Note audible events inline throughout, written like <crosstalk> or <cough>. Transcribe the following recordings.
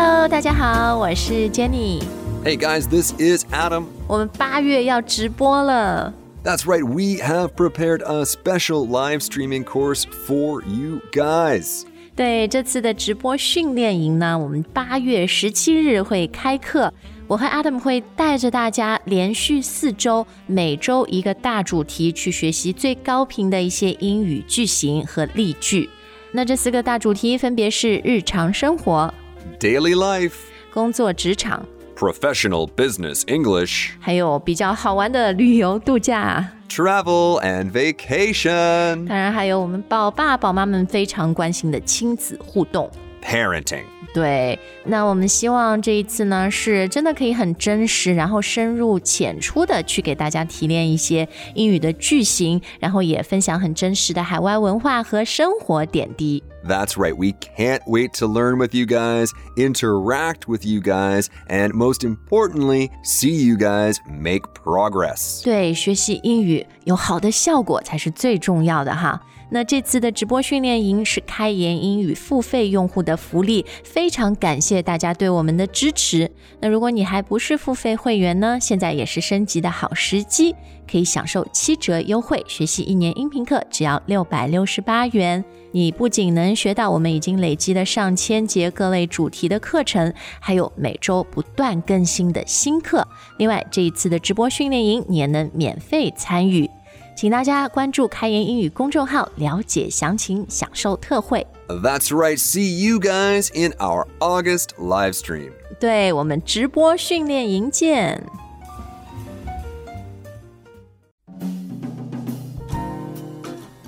Hello，大家好，我是 Jenny。 Hey guys, this is Adam. 我们八月要直播了， That's right, we have prepared a special live streaming course for you guys. 对这次的直播训练营呢，我们八月十七日会开课。我和 Adam 会带着大家连续四周，每周一个大主题，去学习最高频的一些英语句型和例句。那这四个大主题分别是日常生活、 Daily life, 工作职场， professional business English, 还有比较好玩的旅游度假。 travel and vacation, 当然还有我们宝爸宝妈们非常关心的亲子互动。 parenting. 对，那我们希望这一次呢，是真的可以很真实，然后深入浅出的去给大家提炼一些英语的句型，然后也分享很真实的海外文化和生活点滴。 That's right, we can't wait to learn with you guys, interact with you guys, and most importantly, see you guys make progress. 对，学习英语有好的效果才是最重要的哈。 那这次的直播训练营是开言英语付费用户的福利，非常感谢大家对我们的支持。那如果你还不是付费会员呢，现在也是升级的好时机，可以享受七折优惠，学习一年音频课只要六百六十八元。你不仅能学到我们已经累积的上千节各类主题的课程，还有每周不断更新的新课。另外，这一次的直播训练营你也能免费参与。请大家关注“开言英语”公众号，了解详情，享受特惠。That's right. See you guys in our August live stream. 对我们直播训练营见。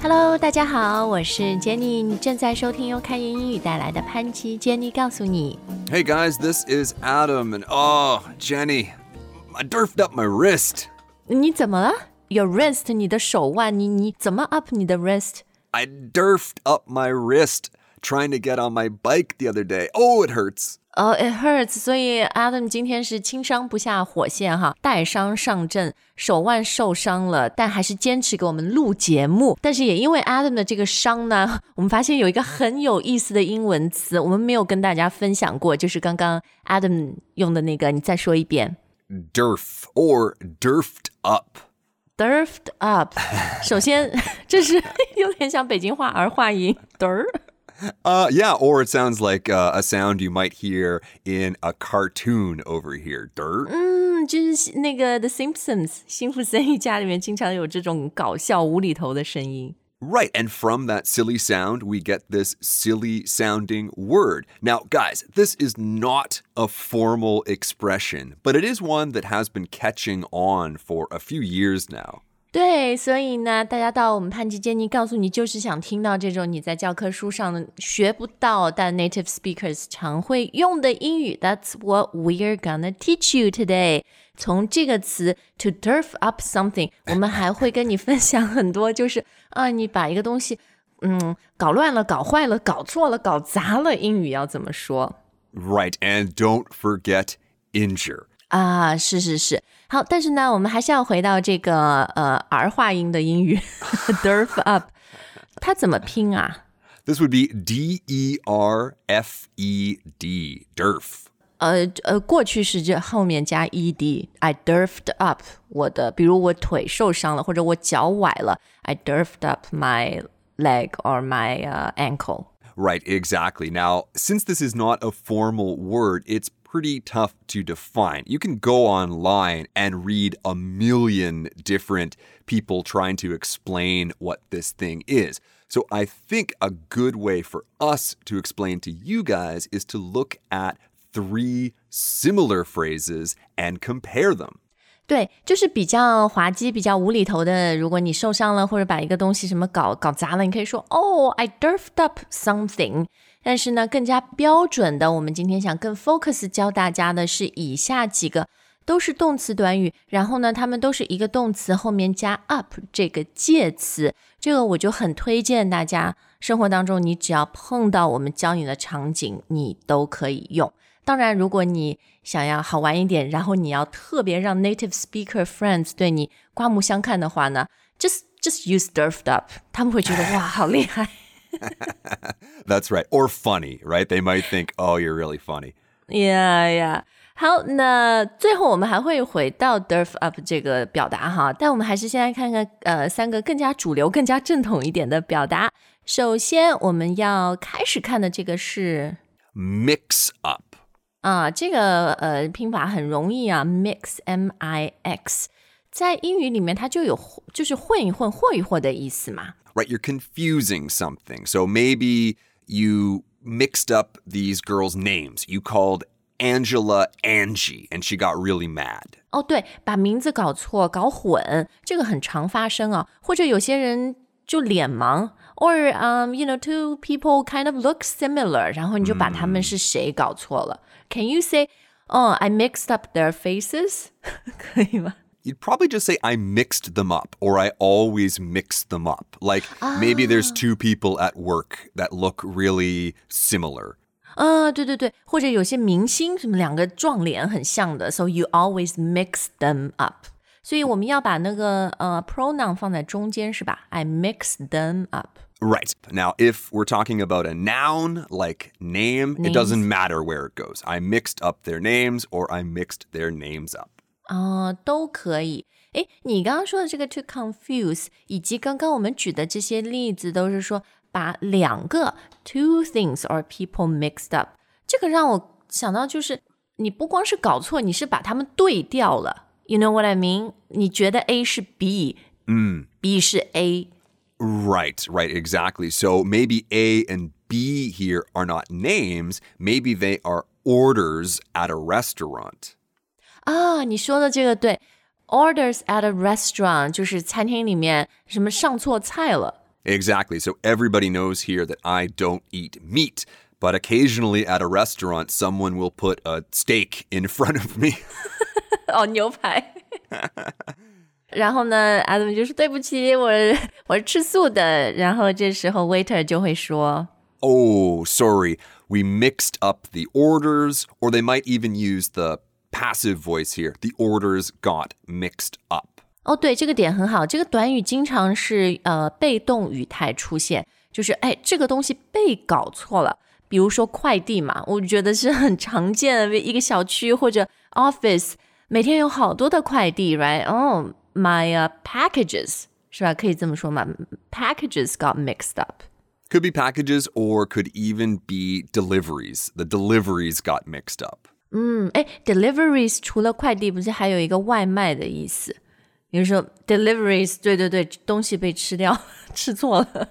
Hello，大家好，我是 Jenny，你正在收听由开言英语带来的潘吉 Jenny 告诉你。Hey guys, this is Adam, and oh, Jenny, I derfed up my wrist. 你怎么了？？Your wrist，你的手腕，你你怎么 up 你的 wrist？ I durfed up my wrist trying to get on my bike the other day. Oh, it hurts. 哦、i t hurts，所以 Adam 今天是轻伤不下火线哈，带伤上阵，手腕受伤了，但还是坚持给我们录节目。但是也因为 Adam 的这个伤呢，我们发现有一个很有意思的英文词，我们没有跟大家分享过，就是刚刚 <laughs> Adam 用的那个，你再说一遍 Durf or durfed up. derfed up。首先，这是有点像北京话儿化音嘚儿。Uh, <laughs> <laughs> yeah, or it sounds like uh, a sound you might hear in a cartoon over here. Dirt. 嗯，就是那个《The Simpsons》《辛普森一家》里面经常有这种搞笑无厘头的声音。Right, and from that silly sound, we get this silly sounding word. Now, guys, this is not a formal expression, but it is one that has been catching on for a few years now. 对，所以呢，大家到我们潘吉杰尼告诉你，就是想听到这种你在教科书上学不到，但 native speakers 常会用的英语。That's what we're gonna teach you today。从这个词 to turf up something，我们还会跟你分享很多，就是啊，你把一个东西，嗯，搞乱了、搞坏了、搞错了、搞砸了，英语要怎么说？Right, and don't forget injure. 啊，是是是，好，但是呢，我们还是要回到这个呃儿<laughs> 化音的英语 derf up，它怎么拼啊？ This would be D E R F E D, derf. 呃呃，过去式这后面加 ed，I derfed up 我的，比如我腿受伤了，或者我脚崴了，I derfed up my leg or my、uh, ankle。 Right, exactly. Now, since this is not a formal word, it's pretty tough to define. You can go online and read a million different people trying to explain what this thing is. So I think a good way for us to explain to you guys is to look at three similar phrases and compare them. I derfed up something。但是呢，更加标准的，我们今天想更 focus 教大家的是以下几个，都是动词短语，然后呢，它们都是一个动词后面加 up 这个介词。这个我就很推荐大家，生活当中你只要碰到我们教你的场景，你都可以用。当然，如果你想要好玩一点，然后你要特别让 native speaker friends 对你刮目相看的话呢，just just use derfed up，他们会觉得哇，好厉害。That's right. Or funny, right? They might think, oh, you're really funny. Yeah, yeah. 好，那最后我们还会回到 derf up 这个表达哈，但我们还是先来看看呃三个更加主流、更加正统一点的表达。首先，我们要开始看的这个是 mix up 啊，这个呃拼法很容易啊，mix m i x，在英语里面它就有就是混一混、和一和的意思嘛。 Right, you're confusing something. So maybe you mixed up these girls' names. You called Angela Angie, and she got really mad. 哦，对，把名字搞错、搞混，这个很常发生啊。或者有些人就脸盲，or um you know two people kind of look similar，然后你就把他们是谁搞错了。Can you say, oh I mixed up their faces？可以吗 <laughs> ？You'd probably just say, I mixed them up, or I always mix them up. Like maybe there's two people at work that look really similar. 啊，对对对，或者有些明星什么两个撞脸很像的，so you always mix them up。所以我们要把那个呃 pronoun 放在中间是吧？I mix them up。Right. Now, if we're talking about a noun like name, Names. it doesn't matter where it goes. I mixed up their names or I mixed their names up. 啊、都可以。诶，你刚刚说的这个 to confuse，以及刚刚我们举的这些例子，都是说把两个 two things or people mixed up。这个让我想到，就是你不光是搞错，你是把它们对调了。You know what I mean？你觉得 A 是 B，嗯，B 是 A， Right, right, exactly. So maybe A and B here are not names, maybe they are orders at a restaurant. 啊，你说的这个对。Orders at a restaurant 就是餐厅里面什么上错菜了。 Exactly. So everybody knows here that I don't eat meat, but occasionally at a restaurant, someone will put a steak in front of me. 哦，牛排。然后呢，Adam 就说对不起，我我是吃素的。然后这时候 waiter 就会说 Oh, sorry, we mixed up the orders, or they might even use the passive voice here. The orders got mixed up. 哦，对，这个点很好。这个短语经常是呃被动语态出现，就是哎，这个东西被搞错了。比如说快递嘛，我觉得是很常见的，一个小区或者 office 每天有好多的快递，right？哦、my、uh, packages 是吧？可以这么说嘛？Packages got mixed up。 Could be packages or could even be deliveries. The deliveries got mixed up. 嗯，哎，deliveries 除了快递，不是还有一个外卖的意思？比如说 deliveries，对对对，东西被吃掉，吃错了。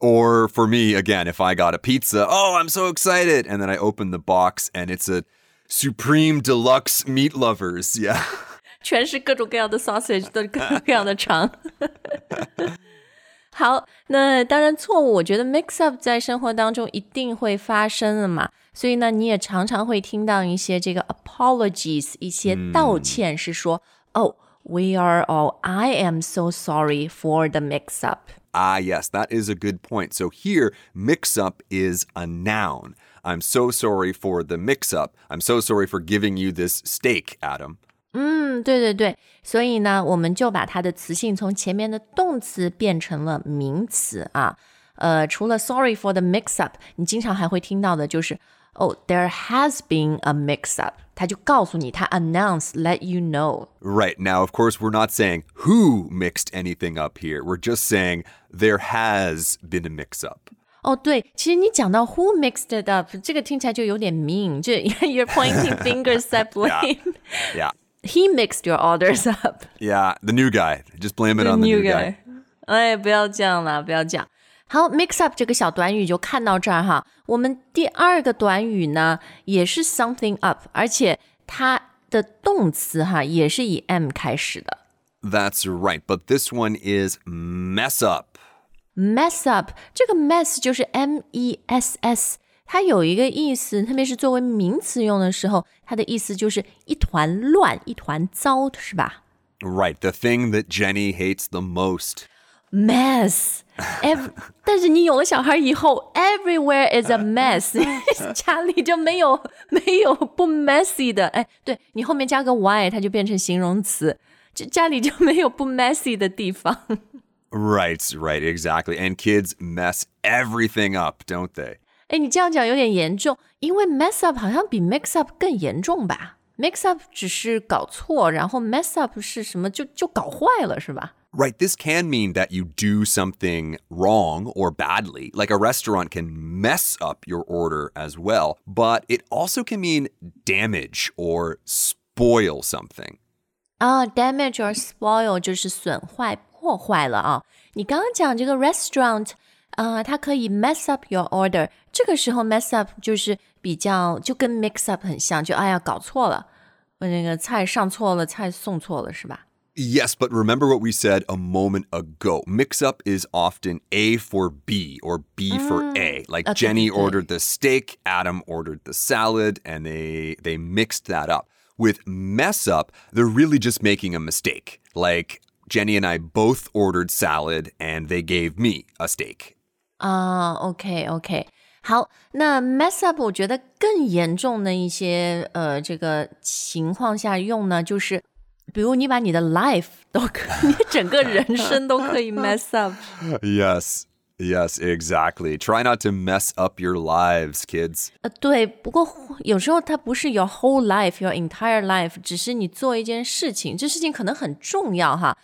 Or for <laughs> me, again, if I got a pizza, oh, I'm so excited. And then I open the box and it's a Supreme Deluxe Meat Lovers. Yeah. <laughs> 全是各种各样的 sausage，<laughs> 都是各种各样的肠。好，那当然错误，我觉得 mix up 在生活当中一定会发生的嘛， 所以呢，你也常常会听到一些这个 apologies，一些道歉是说，哦、we are all I am so sorry for the mix up。 Ah, yes, that is a good point. So here, mix up is a noun. I'm so sorry for the mix up. I'm so sorry for giving you this steak, Adam. 嗯，对对对，所以呢，我们就把它的词性从前面的动词变成了名词啊。呃，除了 sorry for the mix up，你经常还会听到的就是 哦、there has been a mix up，他就告诉你，他 announce let you know。 Right. Now, of course, we're not saying who mixed anything up here. We're just saying there has been a mix up. 哦，对，其实你讲到 who mixed it up，这个听起来就有点 mean，就 you're <laughs> pointing fingers at blame。 Yeah. He mixed your orders up。 Yeah. The new guy. Just blame it on the new guy. 哎，不要这样啦，不要这样。 好，mix up 这个小短语就看到这儿哈。我们第二个短语呢，也是 something up，而且它的动词哈也是以 m 开始的。 That's right. But this one is mess up. mess up 这个 mess 就是 m e s s，它有一个意思，特别是作为名词用的时候，它的意思就是一团乱、一团糟，是吧？ Right. The thing that Jenny hates the most. mess。Ev 但是你有了小孩以后，everywhere is a mess，家里就没有没有不 messy 的。哎，对你后面加个 y，它就变成形容词，这家里就没有不 messy 的地方。Right. Right. Exactly. And kids mess everything up, don't they? 哎，你这样讲有点严重，因为 mess up 好像比 mix up 更严重吧？mix up 只是搞错，然后 mess up 是什么就就搞坏了，是吧 ？Right, this can mean that you do something wrong or badly. Like a restaurant can mess up your order as well, but it also can mean damage or spoil something. 啊、d a m a g e or spoil 就是损坏、破坏了啊。你刚刚讲这个 restaurant，呃，它可以 mess up your order，这个时候 mess up 就是比较就跟 mix up 很像，就哎呀搞错了，那个菜上错了，菜送错了，是吧？ Yes, but remember what we said a moment ago. Mix up is often A for B or B for A. Like okay, Jenny good. ordered the steak, Adam ordered the salad, and they they mixed that up. With mess up, they're really just making a mistake. Like Jenny and I both ordered salad and they gave me a steak. 啊，OK OK，好，那 mess up 我觉得更严重的一些呃这个情况下用呢，就是 比如你把你的 life <laughs> 都可，你整个人生都可以 <laughs> mess up。 Yes. Yes, exactly. Try not to mess up your lives, kids. 呃，对，不过有时候它不是 your whole life, your entire life，只是你做一件事情，这事情可能很重要哈。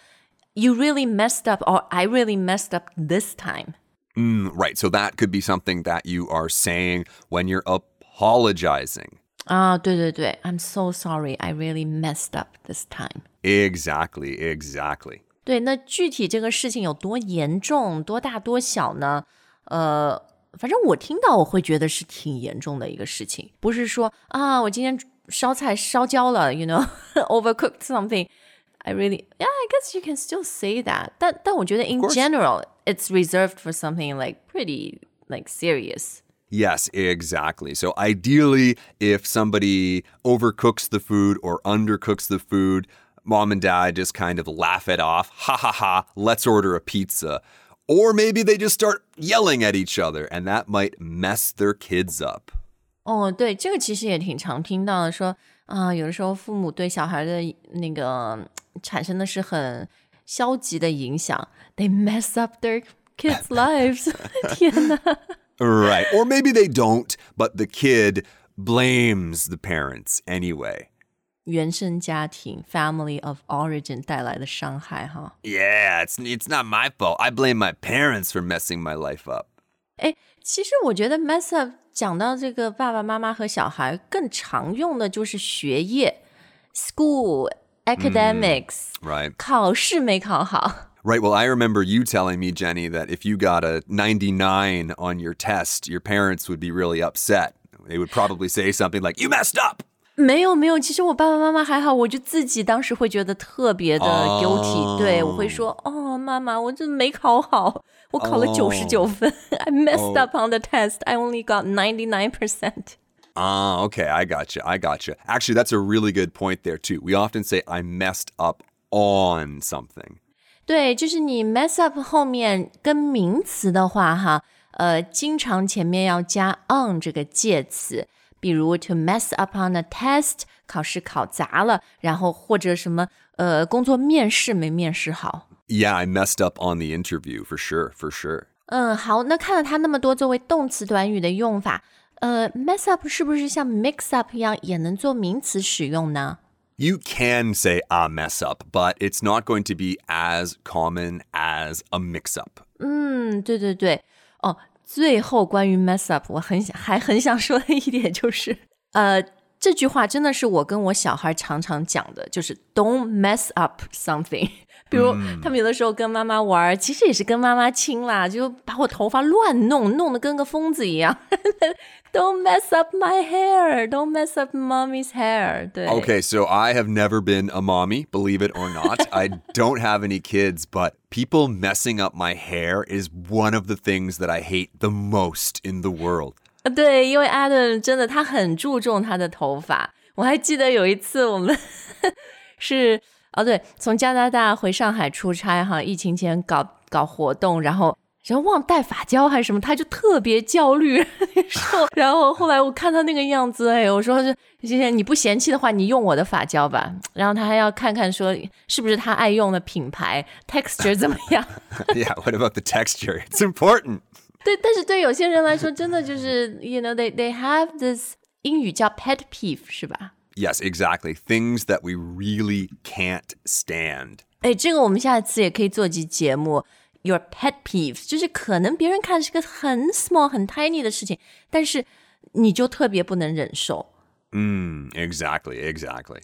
You really messed up, or I really messed up this time. Mm, right. So that could be something that you are saying when you're apologizing. 啊，对对对，I'm so sorry, I really messed up this time. Exactly, exactly. 对，那具体这个事情有多严重、多大、多小呢？呃，反正我听到我会觉得是挺严重的一个事情，不是说啊，我今天烧菜烧焦了，you know, <laughs> overcooked something. I really, yeah, I guess you can still say that. 但但我觉得 in course. general, it's reserved for something like pretty like serious. Yes, exactly. So ideally, if somebody overcooks the food or undercooks the food, mom and dad just kind of laugh it off. Ha ha ha, let's order a pizza. Or maybe they just start yelling at each other, and that might mess their kids up. 哦，对，这个其实也挺常听到的，说啊，有的时候父母对小孩的那个产生的是很消极的影响，they mess up their kids' lives 。天哪！ <laughs> Right. Or maybe they don't, but the kid blames the parents anyway. 原生家庭 （family of origin） 带来的伤害哈。 Yeah, it's it's not my fault. I blame my parents for messing my life up. 哎，其实我觉得 mess up 讲到这个爸爸妈妈和小孩更常用的就是学业，school、academics，、 Right. 考试没考好。 Right. Well, I remember you telling me, Jenny, that if you got a 99 on your test, your parents would be really upset. They would probably say something like, You messed up. 没有没有，其实我爸爸妈妈还好，我就自己当时会觉得特别的 guilty，、对我会说哦，妈妈，我真的没考好，我考了九十九分、i messed up on the test, I only got ninety nine percent。 Ah, okay. I gotcha. I gotcha. Actually, that's a really good point there, too. We often say, I messed up on something. 对，就是你 mess up 后面跟名词的话，哈，呃，经常前面要加 on 这个介词，比如 to mess up on a test，考试考砸了，然后或者什么呃，工作面试没面试好。 Yeah, I messed up on the interview for sure. For sure. 嗯，好，那看了它那么多作为动词短语的用法，呃，mess up 是不是像 mix up 一样也能做名词使用呢？ You can say a mess up, but it's not going to be as common as a mix up. 嗯，对对对，哦，最后关于 mess up，我很想还很想说的一点就是，呃， 这句话真的是我跟我小孩常常讲的，就是 don't mess up something。比如、他们有的时候跟妈妈玩儿，其实也是跟妈妈亲啦，就把我头发乱弄，弄得跟个疯子一样。don't <laughs> <laughs> mess up my hair, don't mess up mommy's hair。对 Okay, so I have never been a mommy, believe it or not. I don't have any kids, but people messing up my hair is one of the things that I hate the most in the world. 呃对，因为 Adam 真的他很注重他的头发。我还记得有一次我们 <laughs> 是哦对，从加拿大回上海出差哈，疫情前搞搞活动，然后然后忘带发胶还是什么，他就特别焦虑。<laughs> 然后后来我看他那个样子，哎，我说是谢谢你不嫌弃的话，你用我的发胶吧。然后他还要看看说是不是他爱用的品牌，texture 怎么样。<laughs> yeah, what about the texture? It's important. 对，但是对有些人来说，真的就是，you know, they they have this 英语叫 pet peeve 是吧？ Yes, exactly. Things that we really can't stand. 哎，这个我们下一次也可以做集节目。Your pet peeves 就是可能别人看是个很 small、很 tiny 的事情，但是你就特别不能忍受。 Mm, exactly, exactly.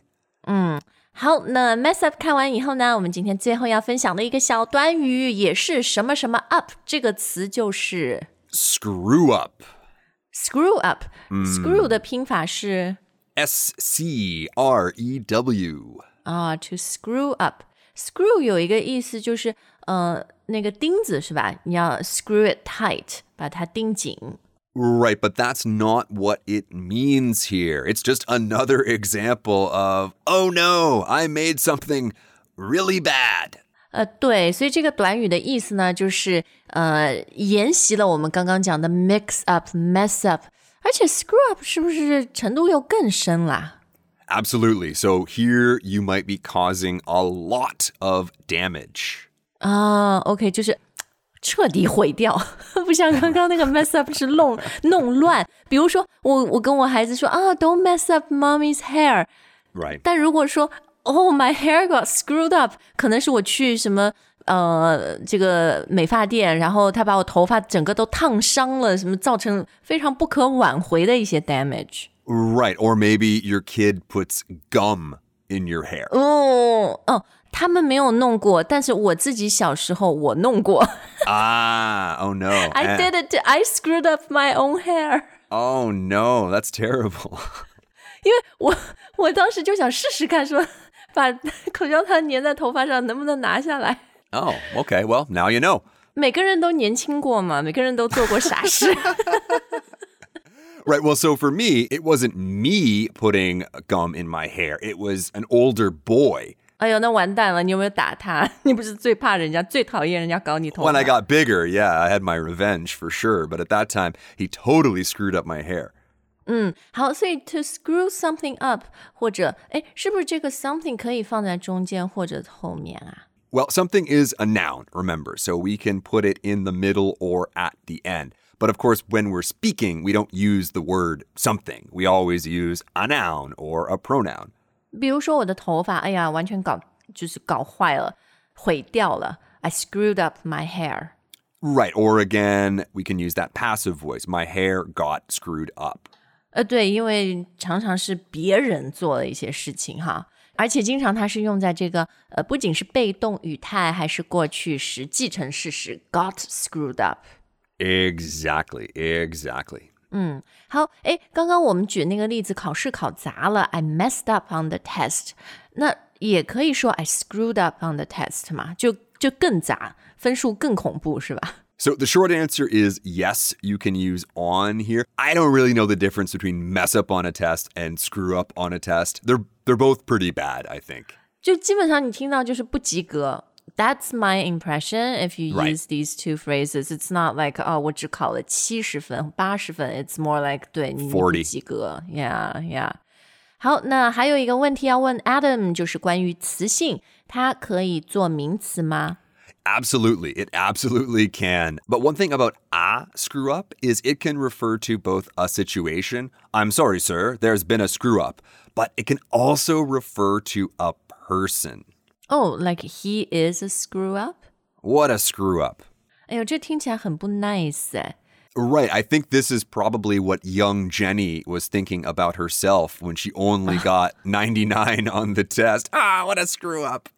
好，那 mess up 看完以后呢，我们今天最后要分享的一个小短语也是什么什么 up 这个词就是 Screw up. screw up。screw 的拼法是 S C R E W. 啊，to screw up。screw 有一个意思就是呃那个钉子是吧？你要 screw it tight，把它钉紧。Right, but that's not what it means here. It's just another <laughs> example of, oh no, I made something really bad. 呃，对，所以这个短语的意思呢，就是呃沿袭了我们刚刚讲的 mix up、mess up，而且 screw up 是不是程度又更深啦？ Absolutely. So here you might be causing a lot of damage. 啊，OK，就是 彻底毁掉，不像刚刚那个 <laughs> mess up 是弄<laughs> 弄乱。比如说，我我跟我孩子说啊，Don't mess up mommy's hair。 Right. 但如果说，Oh my hair got screwed up，可能是我去什么呃这个美发店，然后他把我头发整个都烫伤了，什么造成非常不可挽回的一些 damage。 Right. Or maybe your kid puts gum in your hair. 哦哦， 他们没有弄过，但是我自己小时候我弄过。 ah, <laughs> oh no. I And- did it. I screwed up my own hair. Oh no, that's terrible. <laughs> <laughs> 因为我我当时就想试试看，说把口香糖粘在头发上能不能拿下来。 oh, okay. Well, now you know. 每个人都年轻过嘛，每个人都做过傻事。 Right. Well, so for me, it wasn't me putting gum in my hair. It was an older boy. 哎呦，那完蛋了！你有没有打他？你不是最怕人家、最讨厌人家搞你头发 When <laughs> I got bigger, yeah, I had my revenge for sure. But at that time, he totally screwed up my hair. 好，所以 to screw something up，或者哎，是不是这个 something 可以放在中间或者后面啊？ Well, something is a noun, remember, so we can put it in the middle or at the end. But of course, when we're speaking, we don't use the word something. We always use a noun or a pronoun. 比如说我的头发，哎呀，完全搞就是搞坏了，毁掉了。I screwed up my hair。 Right. Or again, we can use that passive voice. My hair got screwed up. 呃，对，因为常常是别人做的一些事情哈，而且经常它是用在这个呃，不仅是被动语态，还是过去时继承事实 got screwed up。 Exactly. Exactly. 好，诶，刚刚我们举那个例子，考试考砸了，I messed up on the test，那也可以说 I screwed up on the test 嘛，就就更砸，分数更恐怖是吧？ So the short answer is yes, you can use on here. I don't really know the difference between mess up on a test and screw up on a test. They're they're both pretty bad, I think. 就基本上你听到就是不及格。 That's my impression. If you Right. use these two phrases, it's not like 哦，我只考了七十分、八十分。It's more like 对你你不40及格。Yeah, yeah. 好，那还有一个问题要问 Adam，就是关于词性，它可以做名词吗？ Absolutely, it absolutely can. But one thing about a screw up is it can refer to both a situation. I'm sorry, sir, there's been a screw up. But it can also refer to a person. Oh, like he is a screw up. What a screw up. 哎呦，这听起来很不 nice 哎。 Right. I think this is probably what young Jenny was thinking about herself when she only <laughs> got 99 on the test. Ah, what a screw up.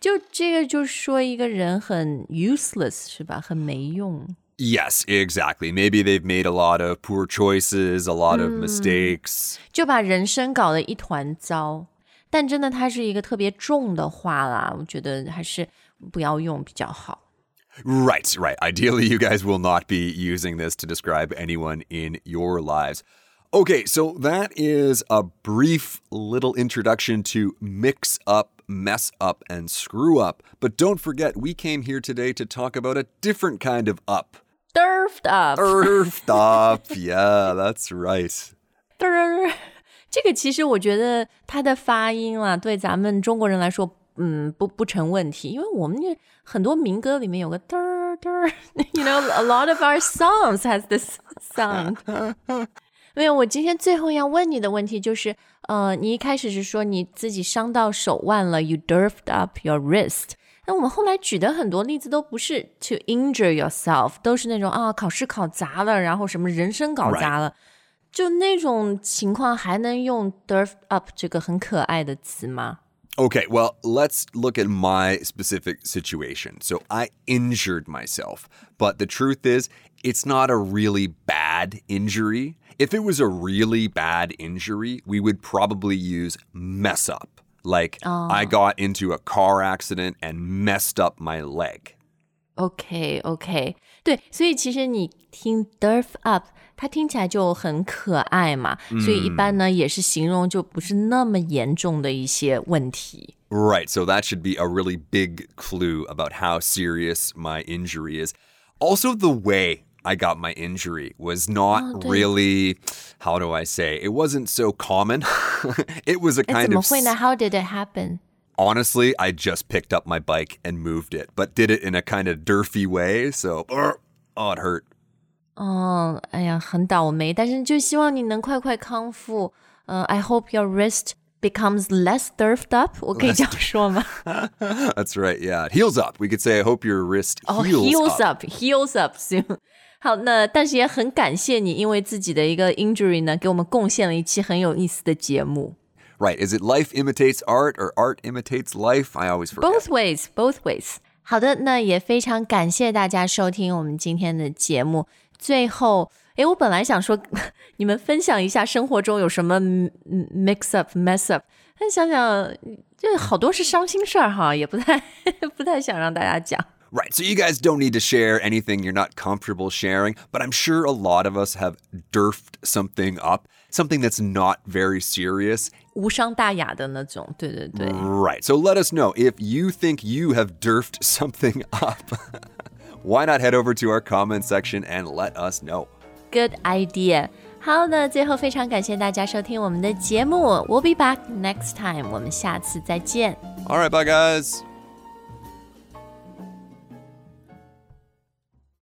就这个就说一个人很 useless 是吧？很没用。 Yes, exactly. Maybe they've made a lot of poor choices, a lot of mistakes. 就把人生搞得一团糟。 但真的，它是一个特别重的话啦，我觉得还是不要用比较好。 Right, right. Ideally, you guys will not be using this to describe anyone in your lives. Okay, so that is a brief little introduction to mix up, mess up, and screw up. But don't forget, we came here today to talk about a different kind of up. Derfed up， Earthed up. <laughs> Yeah, that's right. 嘚儿， 这个其实我觉得它的发音啊，对咱们中国人来说，嗯，不不成问题，因为我们这很多民歌里面有个嘚儿 murder. <laughs> You know, a lot of our songs has this sound. <laughs> 没有，我今天最后要问你的问题就是，呃，你一开始是说你自己伤到手腕了，you derfed up your wrist。那我们后来举的很多例子都不是 to injure yourself，都是那种啊考试考砸了，然后什么人生搞砸了，就那种情况还能用 derfed up 这个很可爱的词吗？Okay, well, let's look at my specific situation. So I injured myself, but the truth is, it's not a really bad injury. If it was a really bad injury, we would probably use mess up. Like oh. I got into a car accident and messed up my leg. OK OK，对，所以其实你听 derf up， 它听起来就很可爱嘛，嗯、所以一般呢也是形容就不是那么严重的一些问题。Right, so that should be a really big clue about how serious my injury is. Also, the way I got my injury was not oh, really, how do I say, it wasn't so common. <laughs> it was a kind of. How did it happen? Honestly, I just picked up my bike and moved it, but did it in a kind of derfy way. So, oh, it hurt. 嗯，哎呀，很倒霉，但是就希望你能快快康复。嗯，I hope your wrist becomes less derfed up. 我可以这样说吗？That's <laughs> right. Yeah, it heals up. We could say I hope your wrist heals up. Heals up soon. <laughs> 好，那但是也很感谢你，因为自己的一个 injury 呢，给我们贡献了一期很有意思的节目。Right? Is it life imitates art or art imitates life? I always forget. Both ways. Both ways. 好的，那也非常感谢大家收听我们今天的节目。最后，诶，我本来想说你们分享一下生活中有什么 mix <laughs> up mess up，但想想这好多是伤心事儿哈，也不太不太想让大家讲。Right, <laughs> so you guys don't need to share anything you're not comfortable sharing, but I'm sure a lot of us have derfed something up, something that's not very serious. Right, so let us know if you think you have derfed something <laughs> up. Why not head over to our comment section and let us know? Good idea. 好的，最后非常感谢大家收听我们的节目。We'll be back next time. 我们下次再见。All right, bye guys.